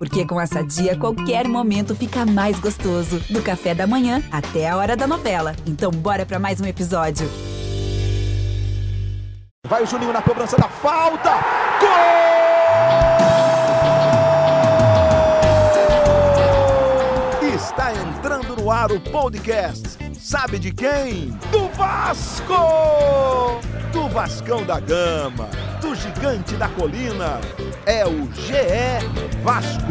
Porque com essa dia, qualquer momento fica mais gostoso. Do café da manhã até a hora da novela. Então, bora para mais um episódio. Vai o Juninho na cobrança da falta. Gol! Está entrando no ar o podcast. Sabe de quem? Do Vasco! Do Vascão da Gama, do Gigante da Colina. É o GE Vasco.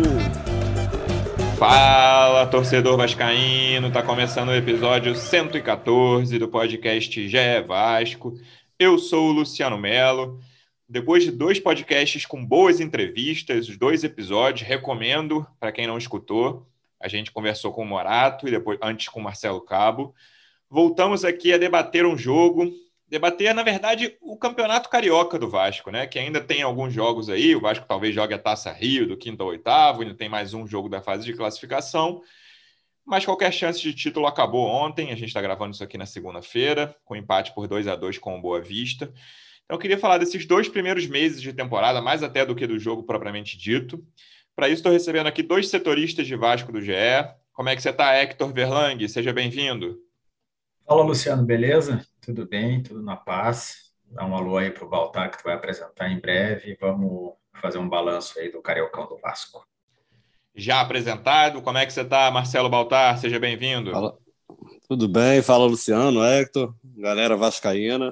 Fala, torcedor vascaíno, tá começando o episódio 114 do podcast GE Vasco. Eu sou o Luciano Melo. Depois de dois podcasts com boas entrevistas, os dois episódios, recomendo para quem não escutou. A gente conversou com o Morato e depois antes com o Marcelo Cabo. Voltamos aqui a debater um jogo, debater, na verdade, o Campeonato Carioca do Vasco, né? Que ainda tem alguns jogos aí. O Vasco talvez jogue a Taça Rio do quinto ao oitavo, ainda tem mais um jogo da fase de classificação mas qualquer chance de título acabou ontem. A gente está gravando isso aqui na segunda-feira, com empate por 2 a 2 com o Boa Vista. Então, eu queria falar desses dois primeiros meses de temporada, mais até do que do jogo propriamente dito. Para isso, estou recebendo aqui dois setoristas de Vasco do GE. Como é que você está, Hector Verlang? Seja bem-vindo. Fala, Luciano, beleza? Tudo bem? Tudo na paz? Dá um alô aí para o Baltar, que tu vai apresentar em breve. Vamos fazer um balanço aí do Cariocão do Vasco já apresentado. Como é que você está, Marcelo Baltar? Seja bem-vindo. Tudo bem, fala Luciano, Hector, galera vascaína.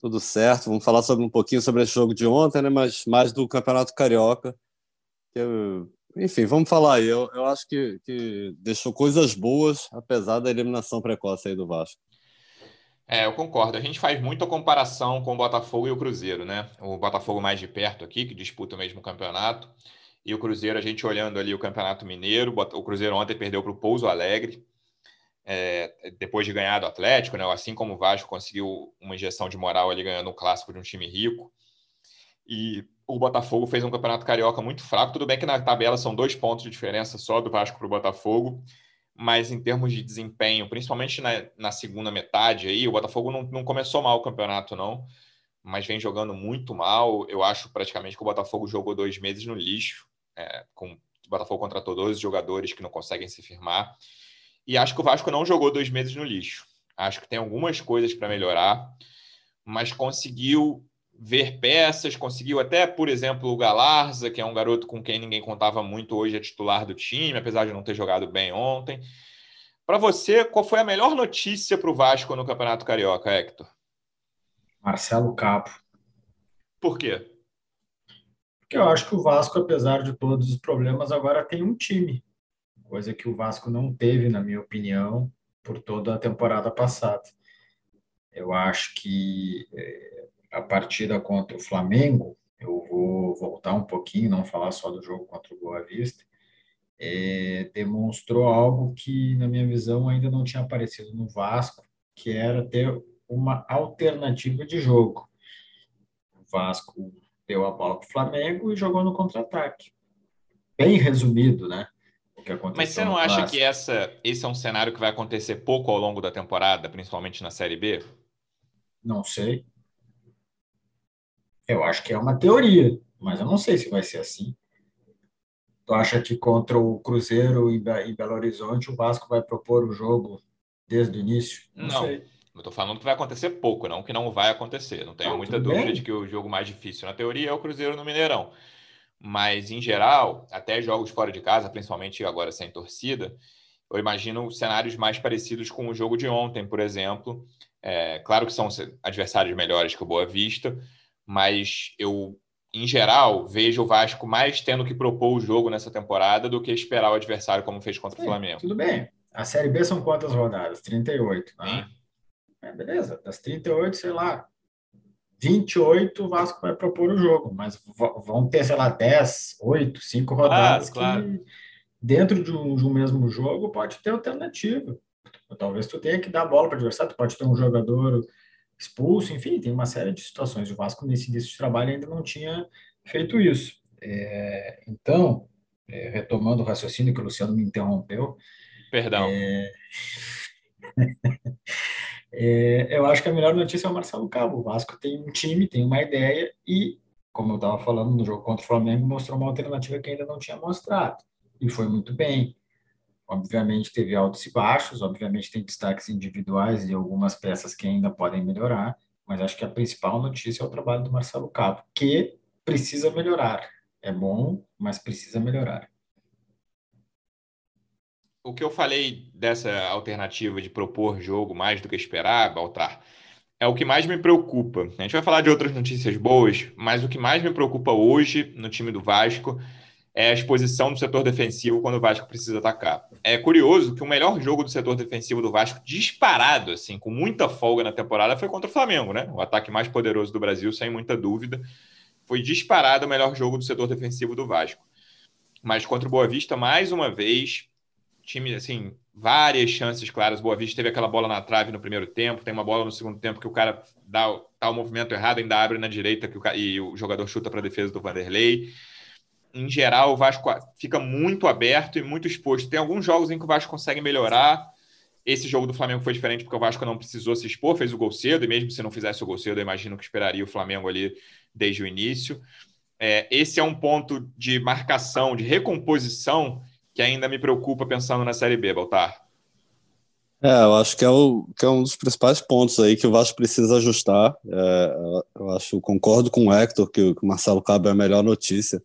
Tudo certo. Vamos falar sobre um pouquinho sobre esse jogo de ontem, né? Mas mais do Campeonato Carioca. Eu, enfim, vamos falar aí. Eu, eu acho que, que deixou coisas boas, apesar da eliminação precoce aí do Vasco. É, eu concordo. A gente faz muita comparação com o Botafogo e o Cruzeiro, né? O Botafogo mais de perto aqui, que disputa o mesmo campeonato. E o Cruzeiro, a gente olhando ali o Campeonato Mineiro, o Cruzeiro ontem perdeu para o Pouso Alegre, é, depois de ganhar do Atlético, né? assim como o Vasco conseguiu uma injeção de moral ali ganhando um clássico de um time rico. E o Botafogo fez um campeonato carioca muito fraco. Tudo bem que na tabela são dois pontos de diferença só do Vasco para o Botafogo, mas em termos de desempenho, principalmente na, na segunda metade aí, o Botafogo não, não começou mal o campeonato, não, mas vem jogando muito mal. Eu acho praticamente que o Botafogo jogou dois meses no lixo é, com o Botafogo contratou 12 jogadores que não conseguem se firmar. E acho que o Vasco não jogou dois meses no lixo. Acho que tem algumas coisas para melhorar, mas conseguiu ver peças, conseguiu até, por exemplo, o Galarza, que é um garoto com quem ninguém contava muito hoje, é titular do time, apesar de não ter jogado bem ontem. Para você, qual foi a melhor notícia para o Vasco no Campeonato Carioca, Hector? Marcelo Capo. Por quê? Porque eu acho que o Vasco, apesar de todos os problemas, agora tem um time, coisa que o Vasco não teve, na minha opinião, por toda a temporada passada. Eu acho que é, a partida contra o Flamengo, eu vou voltar um pouquinho, não falar só do jogo contra o Boa Vista, é, demonstrou algo que, na minha visão, ainda não tinha aparecido no Vasco, que era ter uma alternativa de jogo. O Vasco deu a bola para o Flamengo e jogou no contra-ataque. Bem resumido, né? Mas você não acha que essa, esse é um cenário que vai acontecer pouco ao longo da temporada, principalmente na Série B? Não sei. Eu acho que é uma teoria, mas eu não sei se vai ser assim. Tu acha que contra o Cruzeiro em Belo Horizonte o Vasco vai propor o jogo desde o início? Não, não. sei. Eu estou falando que vai acontecer pouco, não que não vai acontecer. Não tenho muita dúvida bem. de que o jogo mais difícil na teoria é o Cruzeiro no Mineirão. Mas, em geral, até jogos fora de casa, principalmente agora sem torcida, eu imagino cenários mais parecidos com o jogo de ontem, por exemplo. É, claro que são adversários melhores que o Boa Vista, mas eu, em geral, vejo o Vasco mais tendo que propor o jogo nessa temporada do que esperar o adversário como fez contra Sim, o Flamengo. Tudo bem. A Série B são quantas rodadas? 38. Né? É, beleza, das 38, sei lá, 28 o Vasco vai propor o jogo, mas vão ter, sei lá, 10, 8, 5 rodadas claro, que dentro de um, de um, mesmo jogo pode ter alternativa. Talvez tu tenha que dar bola para o adversário, tu pode ter um jogador expulso, enfim, tem uma série de situações. O Vasco, nesse início de trabalho, ainda não tinha feito isso. É, então, é, retomando o raciocínio que o Luciano me interrompeu. Perdão. É... É, eu acho que a melhor notícia é o Marcelo Cabo. O Vasco tem um time, tem uma ideia e como eu estava falando, no jogo contra o Flamengo, mostrou uma alternativa que ainda não tinha mostrado. E foi muito bem. Obviamente teve altos e baixos, obviamente tem destaques individuais e algumas peças que ainda podem melhorar, mas acho que a principal notícia é o trabalho do Marcelo Cabo, que precisa melhorar. É bom, mas precisa melhorar. O que eu falei dessa alternativa de propor jogo mais do que esperar, Baltar, é o que mais me preocupa. A gente vai falar de outras notícias boas, mas o que mais me preocupa hoje no time do Vasco é a exposição do setor defensivo quando o Vasco precisa atacar. É curioso que o melhor jogo do setor defensivo do Vasco, disparado, assim, com muita folga na temporada, foi contra o Flamengo, né? O ataque mais poderoso do Brasil, sem muita dúvida. Foi disparado o melhor jogo do setor defensivo do Vasco. Mas contra o Boa Vista, mais uma vez, time, assim, várias chances claras. Boa Vista teve aquela bola na trave no primeiro tempo, tem uma bola no segundo tempo que o cara dá, dá o movimento errado, ainda abre na direita que o, e o jogador chuta para a defesa do Vanderlei em geral, o Vasco fica muito aberto e muito exposto. Tem alguns jogos em que o Vasco consegue melhorar. Esse jogo do Flamengo foi diferente porque o Vasco não precisou se expor, fez o gol cedo, e mesmo se não fizesse o gol cedo, eu imagino que esperaria o Flamengo ali desde o início. É, esse é um ponto de marcação, de recomposição, que ainda me preocupa pensando na Série B, Baltar. É, eu acho que é, o, que é um dos principais pontos aí que o Vasco precisa ajustar. É, eu acho, concordo com o Hector que o, que o Marcelo Cabo é a melhor notícia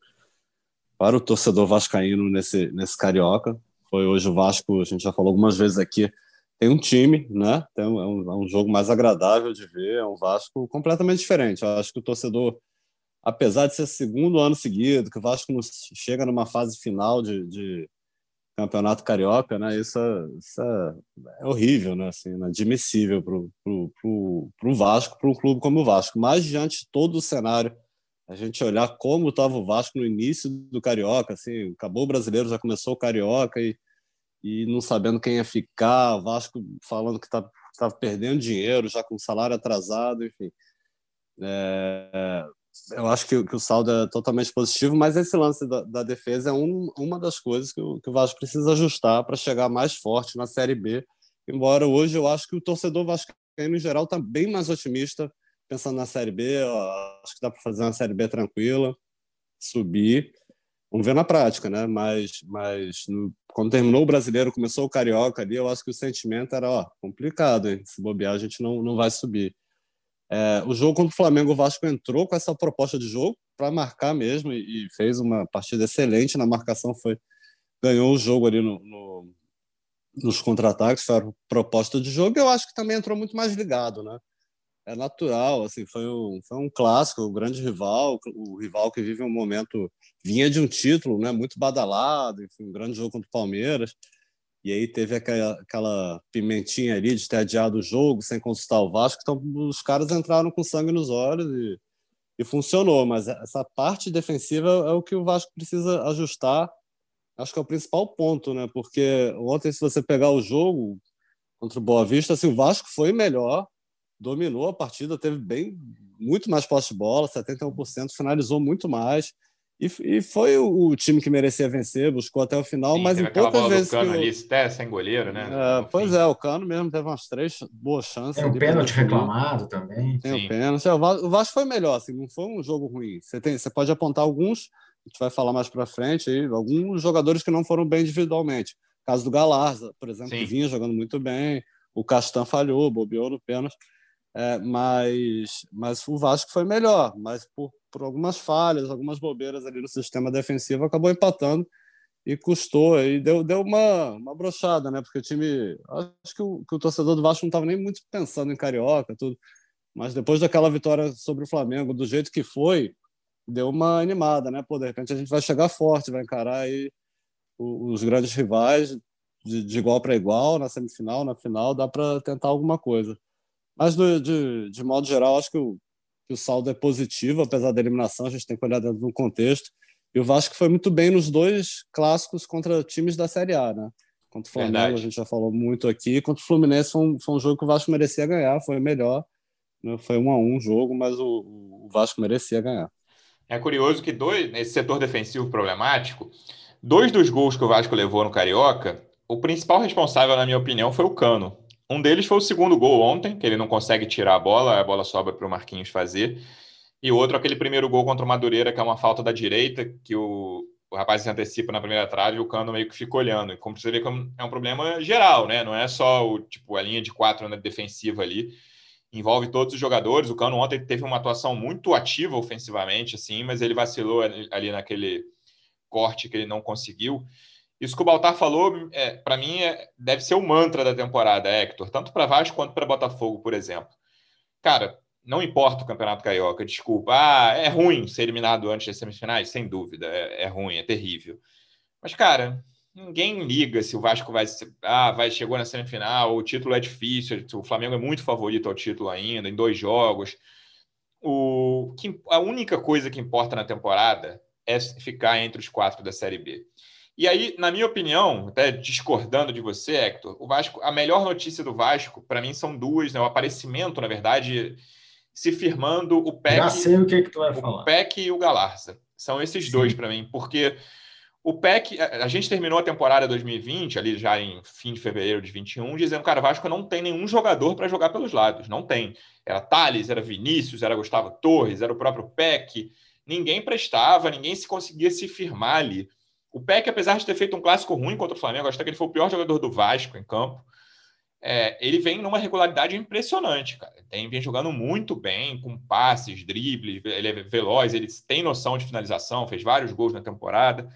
para o torcedor vascaíno nesse, nesse Carioca. Foi hoje o Vasco, a gente já falou algumas vezes aqui, tem um time, né? Tem é, um, é um jogo mais agradável de ver, é um Vasco completamente diferente. Eu acho que o torcedor, apesar de ser segundo ano seguido, que o Vasco não chega numa fase final de, de campeonato carioca, né? Isso, é, isso é, horrível, né? Assim, inadmissível para o Vasco, para um clube como o Vasco. Mas diante de todo o cenário a gente olhar como estava o Vasco no início do Carioca, assim, acabou o brasileiro, já começou o Carioca e, e não sabendo quem ia ficar, o Vasco falando que estava tá, perdendo dinheiro, já com salário atrasado, enfim. É, eu acho que, que, o saldo é totalmente positivo, mas esse lance da, da defesa é um, uma das coisas que o, que o Vasco precisa ajustar para chegar mais forte na Série B. Embora hoje eu acho que o torcedor vascaíno em geral está bem mais otimista pensando na Série B, ó, acho que dá para fazer uma Série B tranquila, subir. Vamos ver na prática, né? Mas, mas no, quando terminou o brasileiro, começou o carioca ali, eu acho que o sentimento era ó, complicado, hein? Se bobear, a gente não, não vai subir. É, o jogo contra o Flamengo, o Vasco entrou com essa proposta de jogo para marcar mesmo e, e, fez uma partida excelente na marcação. Foi ganhou o jogo ali no, no nos contra-ataques, foi a proposta de jogo. Eu acho que também entrou muito mais ligado, né? É natural, assim, foi um, foi um clássico, o um grande rival, o rival que vive um momento, vinha de um título, né, muito badalado, enfim, um grande jogo contra o Palmeiras, e aí teve aquela, aquela pimentinha ali de ter adiado o jogo sem consultar o Vasco, então os caras entraram com sangue nos olhos e, e funcionou, mas essa parte defensiva é o que o Vasco precisa ajustar, acho que é o principal ponto, né, porque ontem se você pegar o jogo contra o Boa Vista, assim, o Vasco foi melhor, dominou a partida, teve bem muito mais posse de bola, 71%, finalizou muito mais. E, e foi o, o, time que merecia vencer, buscou até o final, Sim, mas em poucas vezes. O Cano que ali, até sem goleiro, né? É, pois é, o Cano mesmo teve umas três boas chances. Tem um pênalti reclamado também. Tem o um pênalti. É, o Vasco foi melhor, assim, não foi um jogo ruim. Você, tem, você pode apontar alguns, a gente vai falar mais para frente, aí, alguns jogadores que não foram bem individualmente. O caso do Galarza, por exemplo, Sim. que vinha jogando muito bem. O Castan falhou, bobeou no pênalti. É, mas, mas o Vasco foi melhor, mas por, por algumas falhas, algumas bobeiras ali no sistema defensivo, acabou empatando e custou, e deu, deu uma, uma brochada, né? Porque o time. Acho que o, que o torcedor do Vasco não estava nem muito pensando em carioca, tudo. Mas depois daquela vitória sobre o Flamengo, do jeito que foi, deu uma animada, né? Pô, de repente a gente vai chegar forte, vai encarar aí os grandes rivais de, de igual para igual na semifinal, na final, dá para tentar alguma coisa. Mas, de, de, de modo geral, acho que o, que o saldo é positivo, apesar da eliminação, a gente tem que olhar dentro do contexto. E o Vasco foi muito bem nos dois clássicos contra times da Série A, né? Contra o Flamengo, Verdade. a gente já falou muito aqui. Contra o Fluminense foi um, foi um jogo que o Vasco merecia ganhar, foi melhor. Né? Foi um a um o jogo, mas o, o Vasco merecia ganhar. É curioso que dois, nesse setor defensivo problemático, dois dos gols que o Vasco levou no Carioca, o principal responsável, na minha opinião, foi o Cano. Um deles foi o segundo gol ontem, que ele não consegue tirar a bola, a bola sobra para o Marquinhos fazer. E outro, aquele primeiro gol contra o Madureira, que é uma falta da direita, que o, o rapaz se antecipa na primeira trave e o Cano meio que fica olhando. E como você vê, é um problema geral, né? Não é só o, tipo, a linha de quatro na defensiva ali. Envolve todos os jogadores. O Cano ontem teve uma atuação muito ativa ofensivamente, assim, mas ele vacilou ali naquele corte que ele não conseguiu. Isso que o Baltar falou, é, para mim, é, deve ser o mantra da temporada, Hector, tanto para Vasco quanto para Botafogo, por exemplo. Cara, não importa o Campeonato Carioca, desculpa. Ah, é ruim ser eliminado antes das semifinais? Sem dúvida, é, é ruim, é terrível. Mas, cara, ninguém liga se o Vasco vai, ah, vai chegou na semifinal, o título é difícil, o Flamengo é muito favorito ao título ainda, em dois jogos. O, a única coisa que importa na temporada é ficar entre os quatro da Série B. E aí, na minha opinião, até discordando de você, Hector, o Vasco, a melhor notícia do Vasco, para mim, são duas, né? O aparecimento, na verdade, se firmando o PEC. Já sei o que, que tu vai falar. O PEC e o Galarza. São esses Sim. dois para mim, porque o PEC, a gente terminou a temporada 2020, ali já em fim de fevereiro de 21, dizendo que o Vasco não tem nenhum jogador para jogar pelos lados. Não tem. Era Thales, era Vinícius, era Gustavo Torres, era o próprio PEC. Ninguém prestava, ninguém se conseguia se firmar ali. O Peck, apesar de ter feito um clássico ruim contra o Flamengo, acho que ele foi o pior jogador do Vasco em campo. É, ele vem numa regularidade impressionante, cara. Tem, vem jogando muito bem, com passes, dribles, ele é veloz, ele tem noção de finalização, fez vários gols na temporada.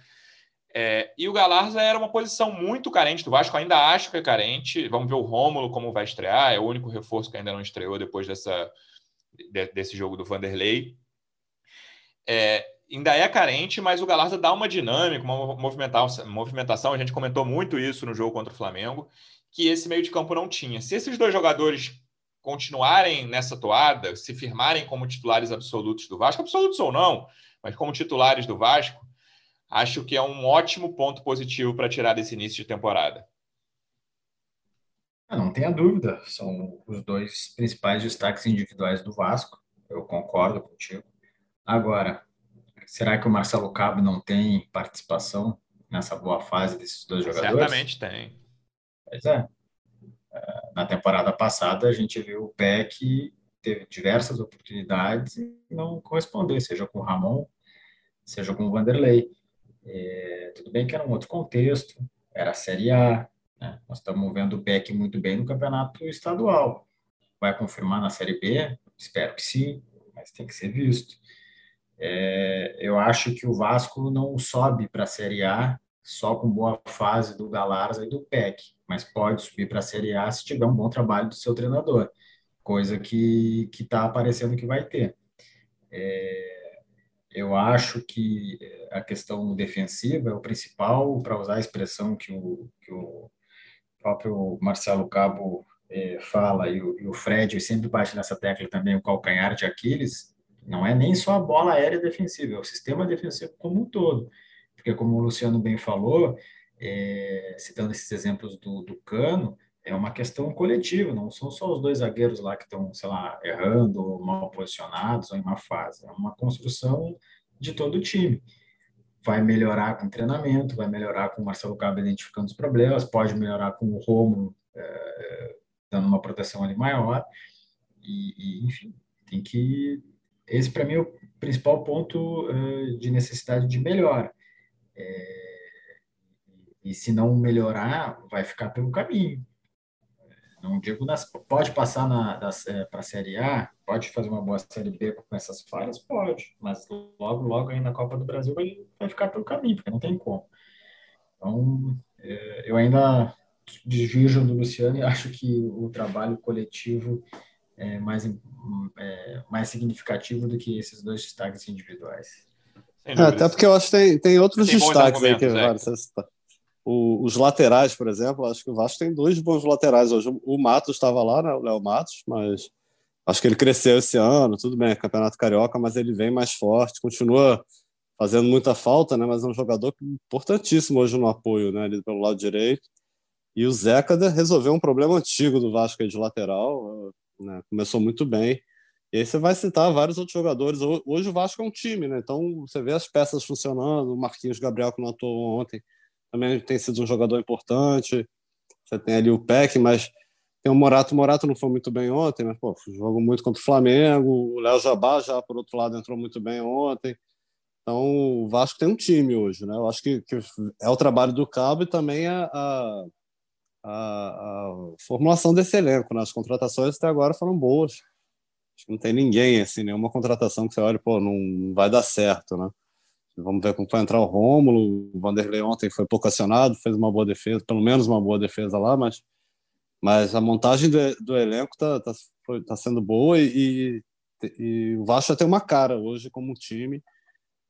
É, e o Galarza era uma posição muito carente do Vasco, ainda acho que é carente. Vamos ver o Rômulo como vai estrear, é o único reforço que ainda não estreou depois dessa, de, desse jogo do Vanderlei. É, ainda é carente, mas o Galarza dá uma dinâmica, uma movimentação. A gente comentou muito isso no jogo contra o Flamengo, que esse meio de campo não tinha. Se esses dois jogadores continuarem nessa toada, se firmarem como titulares absolutos do Vasco, absolutos ou não, mas como titulares do Vasco, acho que é um ótimo ponto positivo para tirar desse início de temporada. Ah, não tenha dúvida, são os dois principais destaques individuais do Vasco. Eu concordo contigo. Agora, Será que o Marcelo Cabo não tem participação nessa boa fase desses dois jogadores? Certamente tem. Pois é. é. Na temporada passada, a gente viu o Peck teve diversas oportunidades e não correspondeu, seja com o Ramon, seja com o Vanderlei. É, tudo bem que era um outro contexto, era a Série A, né? nós estamos vendo o Beck muito bem no campeonato estadual. Vai confirmar na Série B? Espero que sim, mas tem que ser visto. É, eu acho que o Vasco não sobe para a Série A só com boa fase do Galarza e do PEC, mas pode subir para a Série A se tiver um bom trabalho do seu treinador, coisa que está aparecendo que vai ter. É, eu acho que a questão defensiva é o principal, para usar a expressão que o, que o próprio Marcelo Cabo é, fala, e o, e o Fred sempre bate nessa tecla também, o calcanhar de Aquiles, não é nem só a bola aérea defensiva, é o sistema defensivo como um todo. Porque, como o Luciano bem falou, é, citando esses exemplos do, do Cano, é uma questão coletiva, não são só os dois zagueiros lá que estão, sei lá, errando, ou mal posicionados, ou em uma fase. É uma construção de todo o time. Vai melhorar com treinamento, vai melhorar com o Marcelo Cabo identificando os problemas, pode melhorar com o Romo é, dando uma proteção ali maior. E, e, enfim, tem que esse, para mim, é o principal ponto uh, de necessidade de melhora. É, e se não melhorar, vai ficar pelo caminho. Não digo, nas, pode passar é, para a Série A, pode fazer uma boa Série B com essas falhas? Pode, mas logo, logo aí na Copa do Brasil vai, vai ficar pelo caminho, porque não tem como. Então, é, eu ainda desvirjo do Luciano e acho que o trabalho coletivo é, mais, é, mais significativo do que esses dois destaques individuais. É, até porque eu acho que tem, tem outros tem destaques aí que vale o, os laterais, por exemplo, acho que o Vasco tem dois bons laterais hoje. O Matos estava lá, né, o Léo Matos, mas acho que ele cresceu esse ano, tudo bem, é Campeonato Carioca, mas ele vem mais forte, continua fazendo muita falta, né, mas é um jogador importantíssimo hoje no apoio, né, ali pelo lado direito. E o Zeca resolveu um problema antigo do Vasco aí de lateral, né? Começou muito bem. E aí você vai citar vários outros jogadores. Hoje o Vasco é um time, né? Então você vê as peças funcionando. O Marquinhos Gabriel, que não atuou ontem, também tem sido um jogador importante. Você tem ali o PEC, mas tem o Morato, o Morato não foi muito bem ontem, mas pô, jogou muito contra o Flamengo, o Léo Jabá já, por outro lado, entrou muito bem ontem. Então, o Vasco tem um time hoje, né? Eu acho que, que é o trabalho do Cabo e também a, a, a formulação desse elenco. Né? As contratações até agora foram boas. Acho que não tem ninguém, assim, nenhuma contratação que você olha, pô, não vai dar certo, né? Vamos ver como vai entrar o Rômulo. O Vanderlei ontem foi pouco acionado, fez uma boa defesa, pelo menos uma boa defesa lá, mas, mas a montagem do, do elenco está tá, tá sendo boa e, e, e o Vasco tem uma cara hoje como time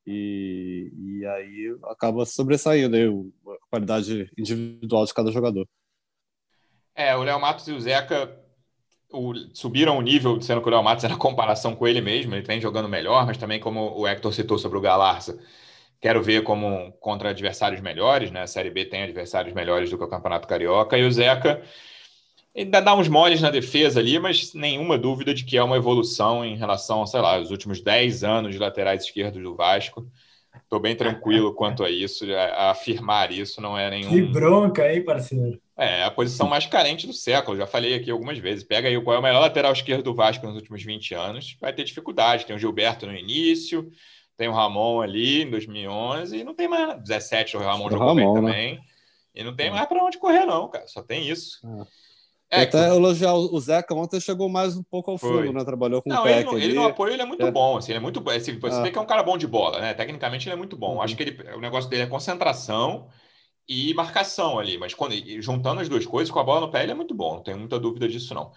e, e aí acaba sobressaindo aí a qualidade individual de cada jogador. É, o Léo Matos e o Zeca o, subiram o nível, sendo que o Léo Matos era comparação com ele mesmo, ele vem jogando melhor, mas também como o Hector citou sobre o Galarça, quero ver como contra adversários melhores, né? A Série B tem adversários melhores do que o Campeonato Carioca, e o Zeca ainda dá uns moles na defesa ali, mas nenhuma dúvida de que é uma evolução em relação, sei lá, aos últimos 10 anos de laterais esquerdos do Vasco. Estou bem tranquilo quanto a isso, a, afirmar isso não é nenhum. Que bronca, hein, parceiro? É, a posição mais carente do século, já falei aqui algumas vezes. Pega aí qual é o melhor lateral esquerdo do Vasco nos últimos 20 anos, vai ter dificuldade. Tem o Gilberto no início, tem o Ramon ali em 2011, e não tem mais. 17, o Ramon jogou Ramon, bem né? também. E não tem é. mais para onde correr, não, cara. Só tem isso. É. É, até que... elogiar o Zeca ontem chegou mais um pouco ao fundo, né? Trabalhou com não, o ele, no, ele no apoio ele é muito é. bom, assim, ele é muito bom. Assim, você ah. vê que é um cara bom de bola, né? Tecnicamente ele é muito bom. Uhum. Acho que ele, o negócio dele é concentração e marcação ali. Mas quando, juntando as duas coisas, com a bola no pé, ele é muito bom, não tenho muita dúvida disso, não.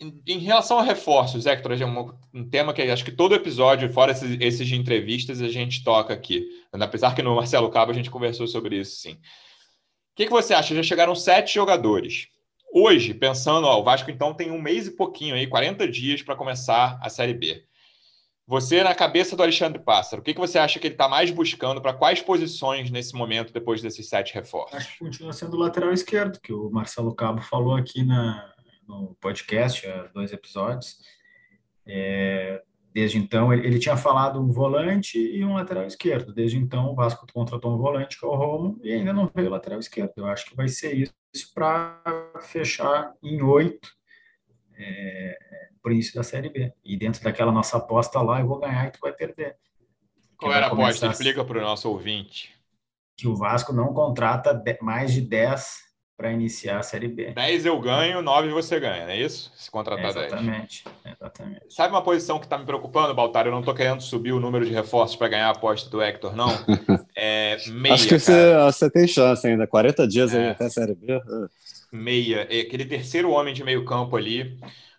Em, em relação a reforços, Hector, é um, um, tema que acho que todo episódio, fora esses, esses, de entrevistas, a gente toca aqui. Apesar que no Marcelo Cabo a gente conversou sobre isso, sim. O que, que você acha? Já chegaram sete jogadores. Hoje, pensando, ó, o Vasco então tem um mês e pouquinho aí, 40 dias para começar a Série B. Você, na cabeça do Alexandre Pássaro, o que, que você acha que ele está mais buscando? Para quais posições nesse momento, depois desses sete reforços? Acho que continua sendo o lateral esquerdo, que o Marcelo Cabo falou aqui na, no podcast, há dois episódios. É, desde então, ele, ele, tinha falado um volante e um lateral esquerdo. Desde então, o Vasco contratou um volante, que é o Romo, e ainda não veio o lateral esquerdo. Eu acho que vai ser isso para fechar em oito. É, para o início da Série B. E dentro daquela nossa aposta lá, eu vou ganhar e tu vai perder. Qual era a aposta? Explica para o nosso ouvinte. Que o Vasco não contrata mais de 10 para iniciar a Série B. 10 eu ganho, 9 você ganha, não é isso? Se contratar é, exatamente, 10. Exatamente. Sabe uma posição que está me preocupando, Baltar? Eu não estou querendo subir o número de reforços para ganhar a aposta do Hector, não. É meia, Acho que você, você, tem chance ainda. 40 dias é. aí até a Série B. Meia. É aquele terceiro homem de meio campo ali.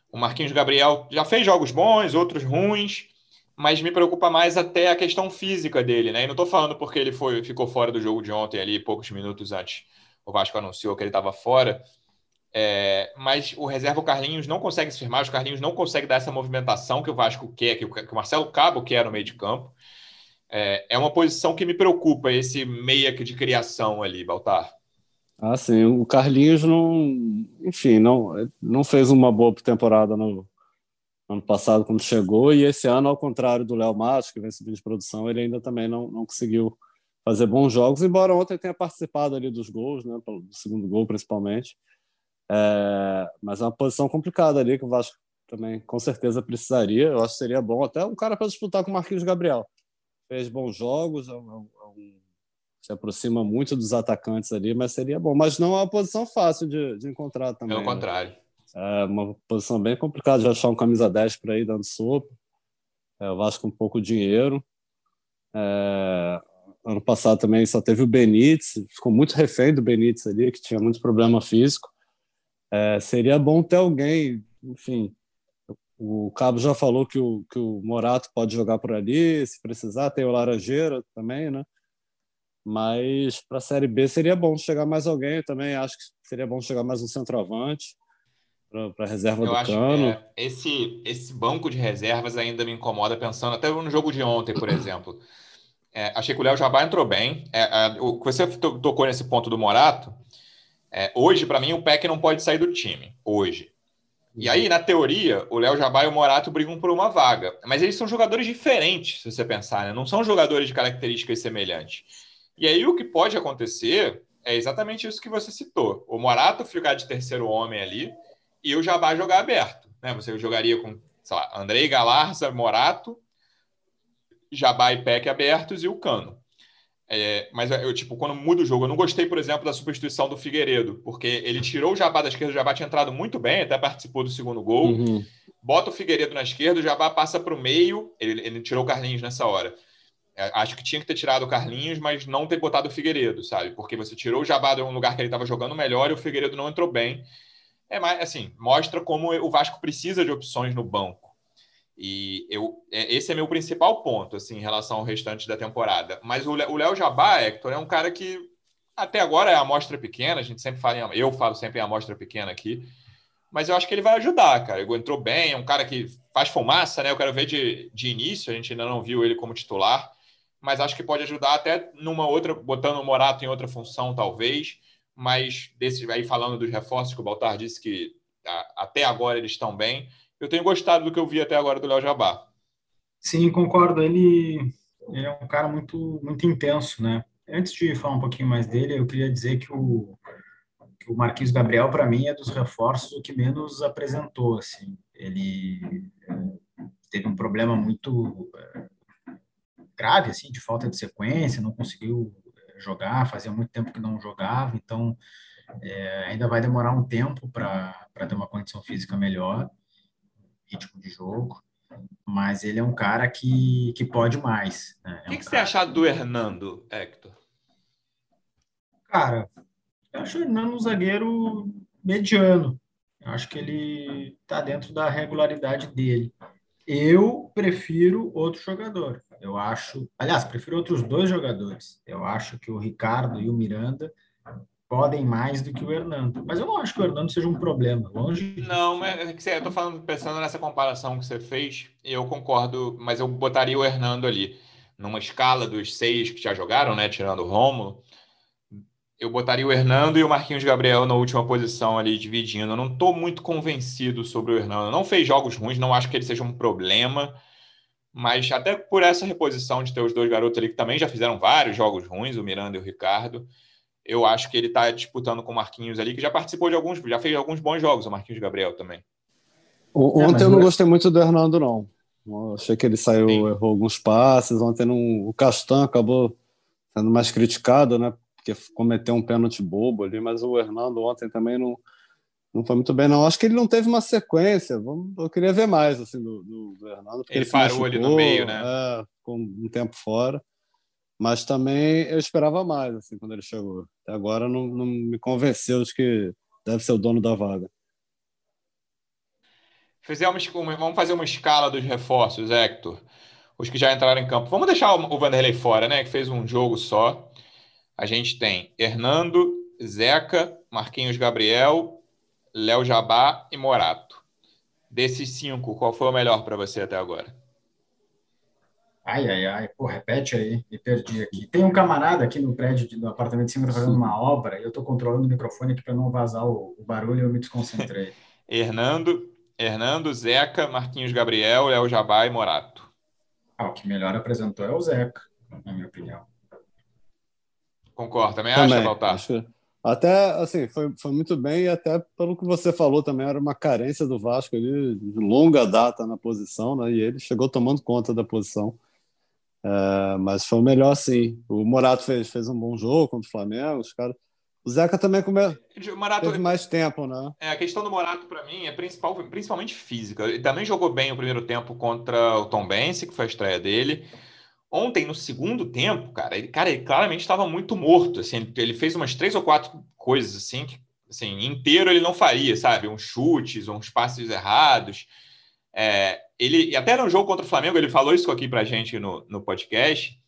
O Marquinhos Gabriel já fez jogos bons, outros ruins, mas me preocupa mais até a questão física dele, né? E não estou falando porque ele foi, ficou fora do jogo de ontem ali, poucos minutos antes. O Vasco anunciou que ele estava fora. É, mas o reserva o Carlinhos não consegue se firmar, os Carlinhos não consegue dar essa movimentação que o Vasco quer, que o, que o Marcelo Cabo quer no meio de campo. É, é uma posição que me preocupa, esse meia de criação ali, Baltar. Ah, sim. O Carlinhos não, enfim, não, não fez uma boa temporada no ano passado quando chegou e esse ano, ao contrário do Léo Matos, que vem subindo de produção, ele ainda também não, não conseguiu fazer bons jogos, embora ontem tenha participado ali dos gols, né, do segundo gol principalmente. É, mas é uma posição complicada ali que o Vasco também com certeza precisaria. Eu acho que seria bom até um cara para disputar com o Marquinhos Gabriel. Fez bons jogos, é um, é um se aproxima muito dos atacantes ali, mas seria bom. Mas não é uma posição fácil de, de encontrar também. Pelo né? contrário. É uma posição bem complicada de achar um camisa 10 para ir dando sopa. É, o Vasco com pouco dinheiro. É, ano passado também só teve o Benítez, ficou muito refém do Benítez ali, que tinha muito problema físico. É, seria bom ter alguém, enfim. O Cabo já falou que o, que o Morato pode jogar por ali, se precisar. Tem o Laranjeira também, né? Mas para a Série B seria bom chegar mais alguém também. Acho que seria bom chegar mais um centroavante para a reserva Eu do acho, Cano. É, esse, esse banco de reservas ainda me incomoda, pensando até no jogo de ontem, por exemplo. É, achei que o Léo Jabá entrou bem. É, é, o que você tocou nesse ponto do Morato, é, hoje, para mim, o PEC não pode sair do time. Hoje. E aí, na teoria, o Léo Jabá e o Morato brigam por uma vaga. Mas eles são jogadores diferentes, se você pensar, né? Não são jogadores de características semelhantes. E aí o que pode acontecer é exatamente isso que você citou. O Morato ficar de terceiro homem ali e o Jabá jogar aberto. Né? Você jogaria com, sei lá, Andrei Galarza, Morato, Jabá e Peck abertos e o Cano. É, mas eu, tipo, quando muda o jogo, eu não gostei, por exemplo, da substituição do Figueiredo, porque ele tirou o Jabá da esquerda, o Jabá tinha entrado muito bem, até participou do segundo gol. Uhum. Bota o Figueiredo na esquerda, o Jabá passa para o meio, ele, ele, tirou o Carlinhos nessa hora. É, acho que tinha que ter tirado o Carlinhos, mas não ter botado o Figueiredo, sabe? Porque você tirou o Jabá de um lugar que ele estava jogando melhor e o Figueiredo não entrou bem. É mais assim, mostra como o Vasco precisa de opções no banco. E eu, é, esse é meu principal ponto, assim, em relação ao restante da temporada. Mas o Léo Jabá, Hector, é um cara que até agora é amostra pequena, a gente sempre fala, em, eu falo sempre em amostra pequena aqui, mas eu acho que ele vai ajudar, cara. Ele entrou bem, é um cara que faz fumaça, né? Eu quero ver de, de início, a gente ainda não viu ele como titular, mas acho que pode ajudar até numa outra, botando o Morato em outra função, talvez. Mas desse aí falando dos reforços que o Baltar disse que a, até agora eles estão bem eu tenho gostado do que eu vi até agora do Léo Jabá. Sim, concordo. Ele, ele, é um cara muito, muito intenso, né? Antes de falar um pouquinho mais dele, eu queria dizer que o, que o Marquinhos Gabriel, para mim, é dos reforços o que menos apresentou. Assim. Ele é, teve um problema muito é, grave, assim, de falta de sequência, não conseguiu é, jogar, fazia muito tempo que não jogava, então é, ainda vai demorar um tempo para ter uma condição física melhor ritmo de jogo, mas ele é um cara que, que pode mais. Né? É o que, um que você achar do Hernando, Hector? Cara, eu acho o Hernando um zagueiro mediano. Eu acho que ele está dentro da regularidade dele. Eu prefiro outro jogador. Eu acho, aliás, prefiro outros dois jogadores. Eu acho que o Ricardo e o Miranda podem mais do que o Hernando. Mas eu não acho que o Hernando seja um problema, longe. Não, mas é eu tô falando, pensando nessa comparação que você fez, eu concordo, mas eu botaria o Hernando ali numa escala dos seis que já jogaram, né, tirando o Romulo. Eu botaria o Hernando e o Marquinhos Gabriel na última posição ali, dividindo. Eu não estou muito convencido sobre o Hernando. Não fez jogos ruins, não acho que ele seja um problema. Mas até por essa reposição de ter os dois garotos ali que também já fizeram vários jogos ruins, o Miranda e o Ricardo, eu acho que ele está disputando com o Marquinhos ali, que já participou de alguns, já fez alguns bons jogos, o Marquinhos Gabriel também. Ontem é, eu não gostei muito do Hernando, não. Eu achei que ele saiu, Sim. errou alguns passes. Ontem não, o Castan acabou sendo mais criticado, né? Porque cometeu um pênalti bobo ali, mas o Hernando ontem também não, não foi muito bem, não. Acho que ele não teve uma sequência. Eu queria ver mais assim, do, do, do Hernando. Ele, ele parou machucou, ali no meio, né? É, com um tempo fora. Mas também eu esperava mais, assim, quando ele chegou. Até agora não, não me convenceu de que deve ser o dono da vaga. Fizemos, vamos fazer uma escala dos reforços, Hector. Os que já entraram em campo. Vamos deixar o Vanderlei fora, né? Que fez um jogo só. A gente tem Hernando, Zeca, Marquinhos Gabriel, Léo Jabá e Morato. Desses cinco, qual foi o melhor para você até agora? Ai, ai, ai, pô, repete aí, me perdi aqui. Tem um camarada aqui no prédio do apartamento de cima tá fazendo uma obra e eu tô controlando o microfone aqui para não vazar o, o, barulho e eu me desconcentrei. Hernando, Hernando, Zeca, Marquinhos Gabriel, Léo Jabá e Morato. Ah, o que melhor apresentou é o Zeca, na minha opinião. Concordo, também, também acha, Baltar? Acho... Até, assim, foi, foi muito bem e até pelo que você falou também, era uma carência do Vasco ali, de longa data na posição, né? E ele chegou tomando conta da posição. É, mas foi o melhor, sim. O Morato fez, fez um bom jogo contra o Flamengo, os caras. O Zeca também come... o Morato, teve mais tempo, né? É, a questão do Morato, para mim, é principal, principalmente física. Ele também jogou bem o primeiro tempo contra o Tom Bense, que foi a estreia dele. Ontem, no segundo tempo, cara, ele, cara, ele claramente estava muito morto. Assim, ele fez umas três ou quatro coisas assim que assim, inteiro ele não faria, sabe? Uns chutes, uns passes errados. É, ele, até no jogo contra o Flamengo, ele falou isso aqui pra gente no, no podcast,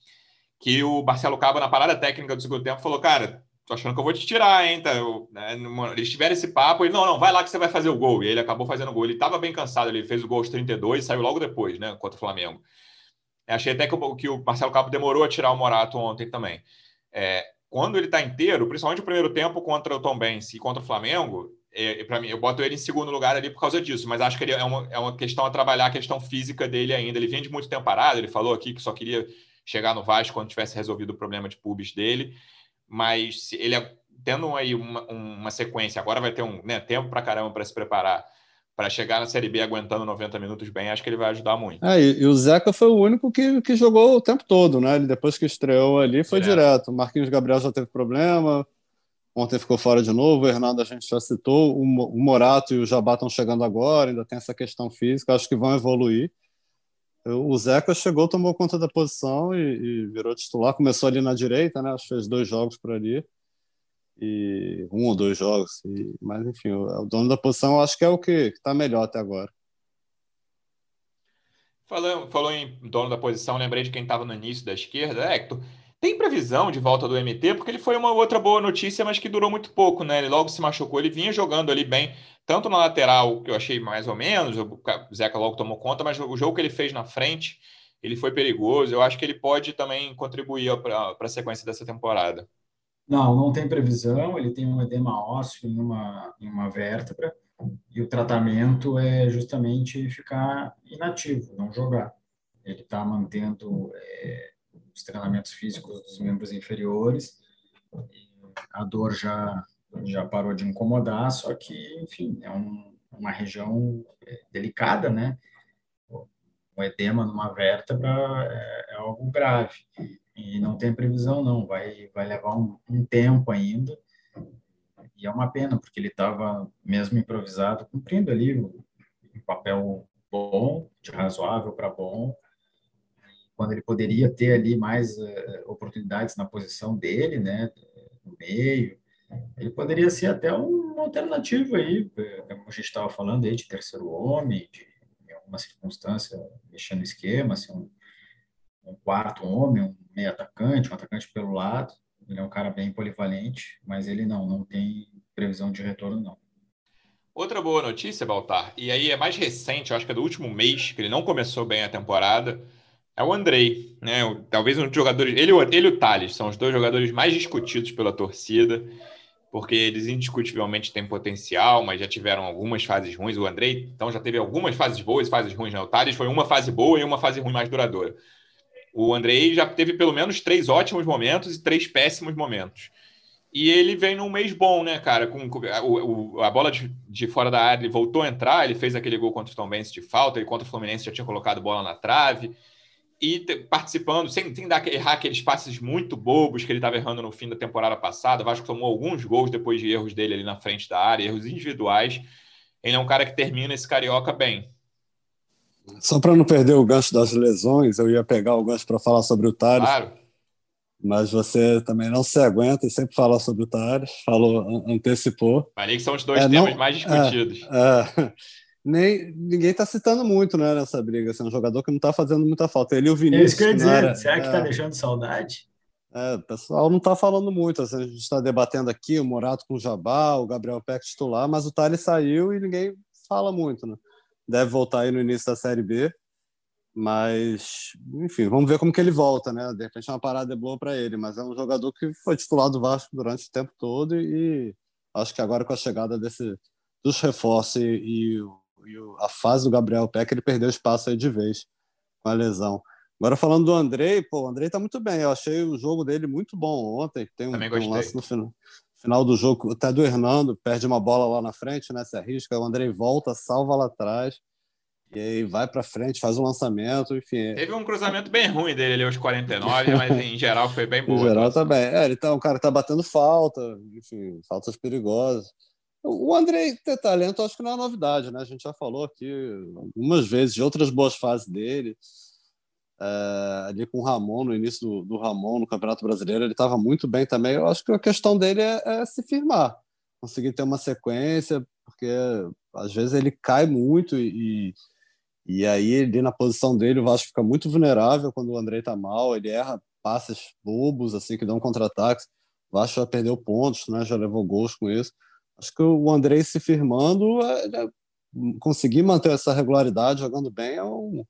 que o Marcelo Cabo, na parada técnica do segundo tempo, falou, cara, tô achando que eu vou te tirar, hein? Tá, né? Eles tiveram esse papo, ele, não, não, vai lá que você vai fazer o gol. E ele acabou fazendo o gol. Ele estava bem cansado, ele fez o gol aos 32 e saiu logo depois, né, contra o Flamengo. Achei até que o, que o Marcelo Cabo demorou a tirar o Morato ontem também. É, quando ele está inteiro, principalmente o primeiro tempo contra o Tom Benz e contra o Flamengo, é, para mim, eu boto ele em segundo lugar ali por causa disso, mas acho que ele é uma, é uma questão a trabalhar a questão física dele ainda. Ele vem de muito tempo parado, ele falou aqui que só queria chegar no Vasco quando tivesse resolvido o problema de pubis dele, mas ele é tendo aí uma, uma sequência, agora vai ter um né, tempo para caramba para se preparar para chegar na Série B aguentando 90 minutos bem, acho que ele vai ajudar muito. É, e, e, o Zeca foi o único que, que jogou o tempo todo, né? Ele, depois que estreou ali, foi direto. direto. Marquinhos Gabriel já teve problema, ontem ficou fora de novo, o Hernando a gente já citou, o, Morato e o Jabá estão chegando agora, ainda tem essa questão física, acho que vão evoluir. O Zeca chegou, tomou conta da posição e, e virou titular, começou ali na direita, né? Acho que fez dois jogos por ali e um ou dois jogos. E, mas, enfim, o, o, dono da posição acho que é o que está melhor até agora. Falou, falou em dono da posição, lembrei de quem estava no início da esquerda. Hector, tem previsão de volta do MT? Porque ele foi uma outra boa notícia, mas que durou muito pouco, né? Ele logo se machucou, ele vinha jogando ali bem, tanto na lateral, que eu achei mais ou menos, o Zeca logo tomou conta, mas o jogo que ele fez na frente, ele foi perigoso. Eu acho que ele pode também contribuir para a sequência dessa temporada. Não, não tem previsão. Ele tem um edema ósseo em uma, em uma vértebra e o tratamento é justamente ficar inativo, não jogar. Ele está mantendo é, os treinamentos físicos dos membros inferiores. A dor já já parou de incomodar, só que, enfim, é um, uma região é, delicada, né? O edema numa vértebra é, é algo grave e não tem previsão não, vai vai levar um, um tempo ainda e é uma pena porque ele estava mesmo improvisado cumprindo ali um, um papel bom, de razoável para bom, quando ele poderia ter ali mais uh, oportunidades na posição dele, né, no meio, ele poderia ser até uma alternativa aí, eh, como a gente estava falando aí de terceiro homem, de em alguma circunstância mexendo no esquema, assim, um, um quarto homem, um meio atacante, um atacante pelo lado. Ele é um cara bem polivalente, mas ele não, não tem previsão de retorno, não. Outra boa notícia, Baltar, e aí é mais recente, acho que é do último mês, que ele não começou bem a temporada, é o Andrei, né? Talvez um dos jogadores. Ele, ele e o Thales são os dois jogadores mais discutidos pela torcida, porque eles indiscutivelmente têm potencial, mas já tiveram algumas fases ruins. O Andrei, então, já teve algumas fases boas fases ruins. Né? O Thales foi uma fase boa e uma fase ruim mais duradoura. O Andrei já teve pelo menos três ótimos momentos e três péssimos momentos. E ele vem num mês bom, né, cara? Com, com a, o, a, bola de, de, fora da área, ele voltou a entrar, ele fez aquele gol contra o Tom Benz de falta, ele contra o Fluminense já tinha colocado bola na trave. E participando, sem, sem dar, errar aqueles passes muito bobos que ele estava errando no fim da temporada passada. O Vasco tomou alguns gols depois de erros dele ali na frente da área, erros individuais. Ele é um cara que termina esse carioca bem. Só para não perder o gancho das lesões, eu ia pegar o gancho para falar sobre o Tales. Claro. Mas você também não se aguenta e sempre fala sobre o Tales, falou, antecipou. Falei que são os dois é, temas não, mais discutidos. É, é, nem, ninguém está citando muito né, nessa briga. Assim, é um jogador que não está fazendo muita falta. Ele e o Vinícius. É isso que eu ia dizer. Era, será que está é. deixando saudade? É, o pessoal não está falando muito. Assim, a gente está debatendo aqui o Morato com o Jabá, o Gabriel Peck titular, mas o Thales saiu e ninguém fala muito. Né? deve voltar aí no início da Série B. Mas, enfim, vamos ver como que ele volta, né? De repente é uma parada boa para ele, mas é um jogador que foi titular do Vasco durante o tempo todo e acho que agora com a chegada desse, dos reforços e, e, e a fase do Gabriel Peck, ele perdeu espaço aí de vez com a lesão. Agora falando do Andrei, pô, o Andrei tá muito bem. Eu achei o jogo dele muito bom ontem. Tem um, um lance no final, final do jogo, até do Hernando, perde uma bola lá na frente, né? Se arrisca, o Andrei volta, salva lá atrás. E aí vai para frente, faz um lançamento, enfim. Teve um cruzamento bem ruim dele ali aos 49, mas em geral foi bem bom. Em geral tá bem. É, ele tá um cara tá batendo falta, enfim, faltas perigosas. O Andrei ter talento, acho que não é novidade, né? A gente já falou aqui algumas vezes de outras boas fases dele é, ali com o Ramon, no início do, do Ramon no Campeonato Brasileiro, ele estava muito bem também. Eu acho que a questão dele é, é, se firmar, conseguir ter uma sequência, porque às vezes ele cai muito e, e aí ali na posição dele o Vasco fica muito vulnerável quando o André está mal, ele erra passes bobos assim que dão contra-ataques. O Vasco já perdeu pontos, né? já levou gols com isso. Acho que o André se firmando, é, é, conseguir manter essa regularidade jogando bem é um,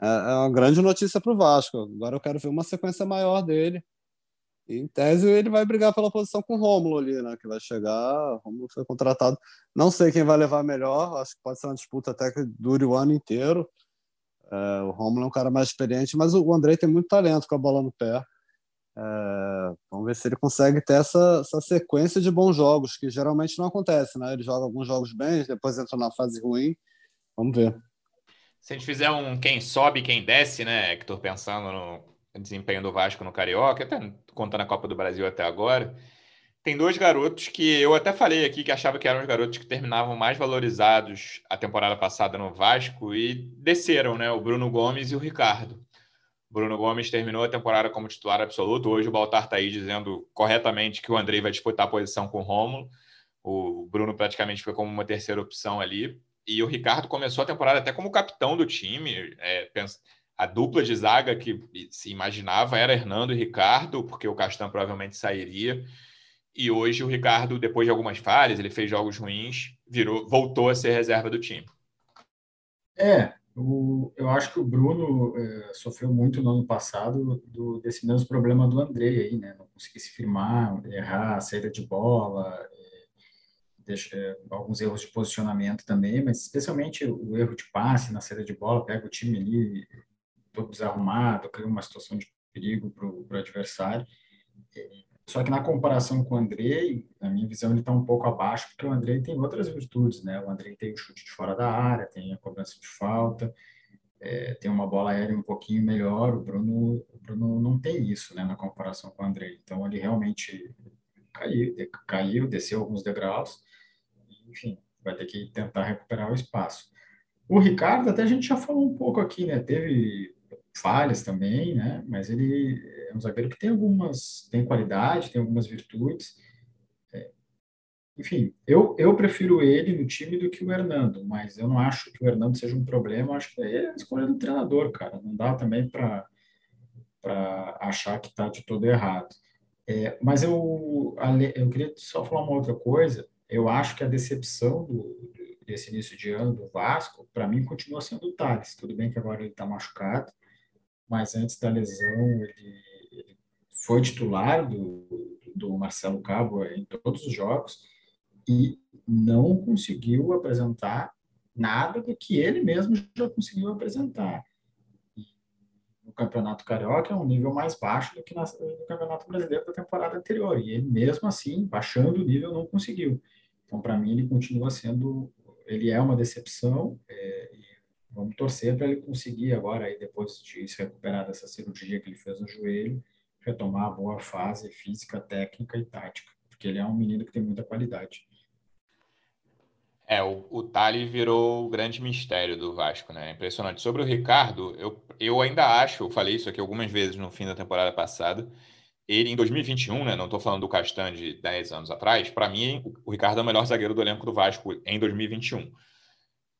é, é uma grande notícia para o Vasco. Agora eu quero ver uma sequência maior dele. Em tese, ele vai brigar pela posição com o Rômulo ali, né? Que vai chegar. O Rômulo foi contratado. Não sei quem vai levar melhor. Acho que pode ser uma disputa até que dure o ano inteiro. É, o Rômulo é um cara mais experiente, mas o André tem muito talento com a bola no pé. É, vamos ver se ele consegue ter essa, essa, sequência de bons jogos, que geralmente não acontece, né? Ele joga alguns jogos bem, depois entra na fase ruim. Vamos ver. Se a gente fizer um quem sobe quem desce, né, Hector, pensando no desempenho do Vasco no Carioca, até contando a Copa do Brasil até agora, tem dois garotos que eu até falei aqui que achava que eram os garotos que terminavam mais valorizados a temporada passada no Vasco e desceram, né? O Bruno Gomes e o Ricardo. Bruno Gomes terminou a temporada como titular absoluto. Hoje o Baltar está aí dizendo corretamente que o Andrei vai disputar a posição com o Rômulo. O Bruno praticamente foi como uma terceira opção ali. E o Ricardo começou a temporada até como capitão do time. É, a dupla de zaga que se imaginava era Hernando e Ricardo, porque o Castan provavelmente sairia. E hoje o Ricardo, depois de algumas falhas, ele fez jogos ruins, virou, voltou a ser reserva do time. É, o, eu acho que o Bruno é, sofreu muito no ano passado do, desse mesmo problema do André aí, né? Não conseguir se firmar, errar a saída de bola, é, deixa, é, alguns erros de posicionamento também, mas especialmente o erro de passe na saída de bola, pega o time ali todo desarrumado, cria uma situação de perigo para o adversário. Só que na comparação com o Andrei, na minha visão, ele está um pouco abaixo, porque o Andrei tem outras virtudes, né? O Andrei tem o chute de fora da área, tem a cobrança de falta, é, tem uma bola aérea um pouquinho melhor. O Bruno, o Bruno não tem isso, né, na comparação com o Andrei. Então, ele realmente caiu, caiu, desceu alguns degraus, enfim, vai ter que tentar recuperar o espaço. O Ricardo, até a gente já falou um pouco aqui, né? Teve falhas também, né? Mas ele é um zagueiro que tem algumas, tem qualidade, tem algumas virtudes. É, enfim, eu, eu prefiro ele no time do que o Hernando, mas eu não acho que o Hernando seja um problema. Acho que é a escolha do treinador, cara. Não dá também para para achar que está de todo errado. É, mas eu, eu queria só falar uma outra coisa. Eu acho que a decepção do, desse início de ano do Vasco, para mim, continua sendo o Thales. Tudo bem que agora ele está machucado, mas antes da lesão ele, foi titular do, do Marcelo Cabo em todos os jogos e não conseguiu apresentar nada do que ele mesmo já conseguiu apresentar. no Campeonato Carioca é um nível mais baixo do que no Campeonato Brasileiro da temporada anterior. E ele mesmo assim, baixando o nível, não conseguiu. Então, para mim, ele continua sendo, ele é uma decepção. É, Vamos torcer para ele conseguir agora, aí, depois de se recuperar dessa cirurgia que ele fez no joelho, retomar a boa fase física, técnica e tática, porque ele é um menino que tem muita qualidade. É, o, o Tali virou o grande mistério do Vasco, né? Impressionante. Sobre o Ricardo, eu, eu ainda acho, eu falei isso aqui algumas vezes no fim da temporada passada, ele em 2021, né? Não estou falando do Castan de 10 anos atrás, para mim o Ricardo é o melhor zagueiro do elenco do Vasco em 2021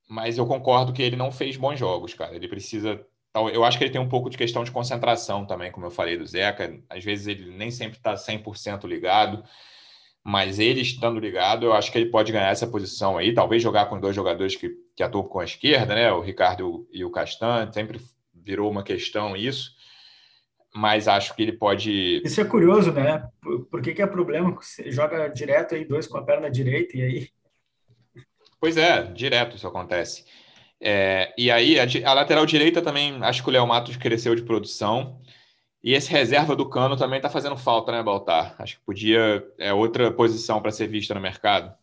mas eu concordo que ele não fez bons jogos, cara. Ele precisa. Eu acho que ele tem um pouco de questão de concentração também, como eu falei do Zeca. Às vezes ele nem sempre está 100% ligado, mas ele estando ligado, eu acho que ele pode ganhar essa posição aí. Talvez jogar com dois jogadores que, que atuam com a esquerda, né? O Ricardo e o Castan. Sempre virou uma questão isso. Mas acho que ele pode. Isso é curioso, né? Por, por que, que é problema? Você joga direto aí, dois com a perna direita, e aí Pois é, direto isso acontece. É, e aí, a, a, lateral direita também, acho que o Léo Matos cresceu de produção. E esse reserva do Cano também está fazendo falta, né, Baltar? Acho que podia. É outra posição para ser vista no mercado.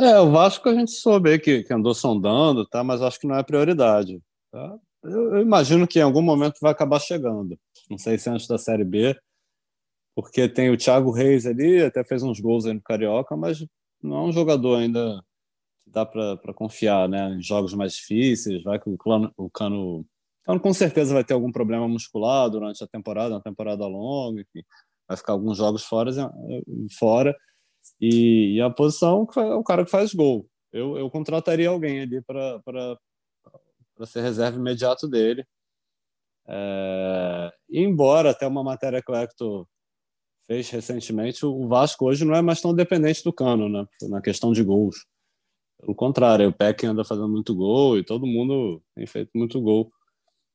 É, o Vasco a gente soube que, que andou sondando, tá? mas acho que não é prioridade. Tá? Eu, eu, imagino que em algum momento vai acabar chegando. Não sei se antes da Série B, porque tem o Thiago Reis ali, até fez uns gols aí no Carioca, mas não é um jogador ainda que dá para confiar né, em jogos mais difíceis. Vai que o, Cano, o Cano, Cano com certeza vai ter algum problema muscular durante a temporada, uma temporada longa, vai ficar alguns jogos fora, fora e, e a posição é o cara que faz gol. Eu, eu contrataria alguém ali para ser reserva imediato dele. É, embora até uma matéria que o Hector fez recentemente, o Vasco hoje não é mais tão dependente do Cano, né? Na questão de gols. Pelo contrário, o Peck anda fazendo muito gol e todo mundo tem feito muito gol.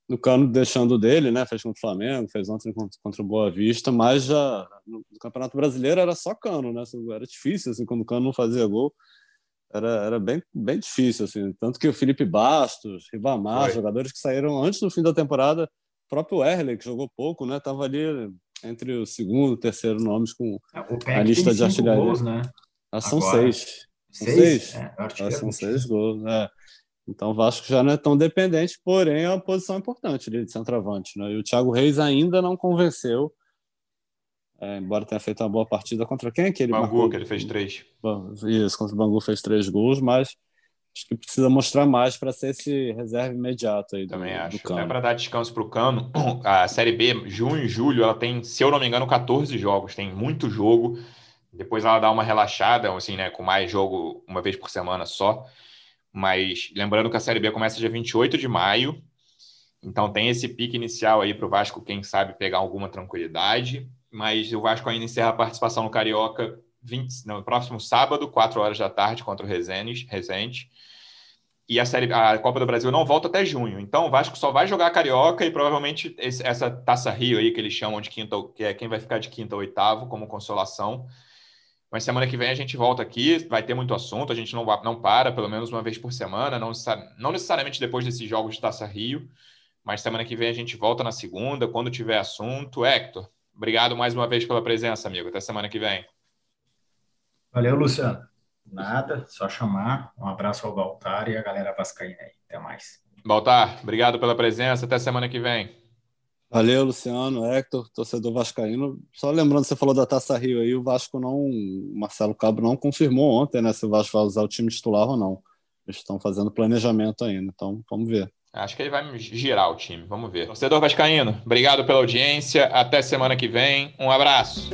No Cano deixando dele, né? Fez contra o Flamengo, fez ontem contra o Boa Vista, mas já no Campeonato Brasileiro era só Cano, né? Era difícil, assim, quando o Cano não fazia gol. Era, era bem, bem difícil, assim. Tanto que o Felipe Bastos, Ribamar, Foi. jogadores que saíram antes do fim da temporada próprio Erle, que jogou pouco, né? Tava ali entre o segundo e terceiro nomes com é, a lista de artilharia. Gols, né? Ah, são Agora, seis. São seis? seis? É, ah, são seis gols, é. Então o Vasco já não é tão dependente, porém é uma posição importante ali de centroavante. Né? E o Thiago Reis ainda não convenceu, é, embora tenha feito uma boa partida contra quem? Que ele Bangu, marcou? que ele fez três. Isso, contra o Bangu fez três gols, mas acho que precisa mostrar mais para ser esse reserva imediato aí do, Também acho. do Cano. É para dar descanso para o Cano. A Série B, junho e julho, ela tem, se eu não me engano, 14 jogos. Tem muito jogo. Depois ela dá uma relaxada, assim, né? Com mais jogo uma vez por semana só. Mas lembrando que a Série B começa dia 28 de maio. Então tem esse pique inicial aí para o Vasco, quem sabe, pegar alguma tranquilidade. Mas o Vasco ainda encerra a participação no Carioca 20, no próximo sábado, 4 horas da tarde, contra o Resende. Resende. E a, série, a Copa do Brasil não volta até junho. Então o Vasco só vai jogar Carioca e provavelmente esse, essa Taça Rio aí, que eles chamam de quinta, que é quem vai ficar de quinta ou oitavo como consolação. Mas semana que vem a gente volta aqui, vai ter muito assunto, a gente não, não para, pelo menos uma vez por semana, não, não necessariamente depois desses jogos de Taça Rio, mas semana que vem a gente volta na segunda, quando tiver assunto. Hector, obrigado mais uma vez pela presença, amigo. Até semana que vem. Valeu, Luciano. Nada, só chamar. Um abraço ao Baltar e a galera vascaína aí. Até mais. Baltar, obrigado pela presença. Até semana que vem. Valeu, Luciano, Hector, torcedor vascaíno. Só lembrando, você falou da Taça Rio aí, o Vasco não, o Marcelo Cabo não confirmou ontem, né, se o Vasco vai usar o time titular ou não. Eles estão fazendo planejamento ainda, então vamos ver. Acho que ele vai girar o time, vamos ver. Torcedor vascaíno, obrigado pela audiência, até semana que vem, um abraço.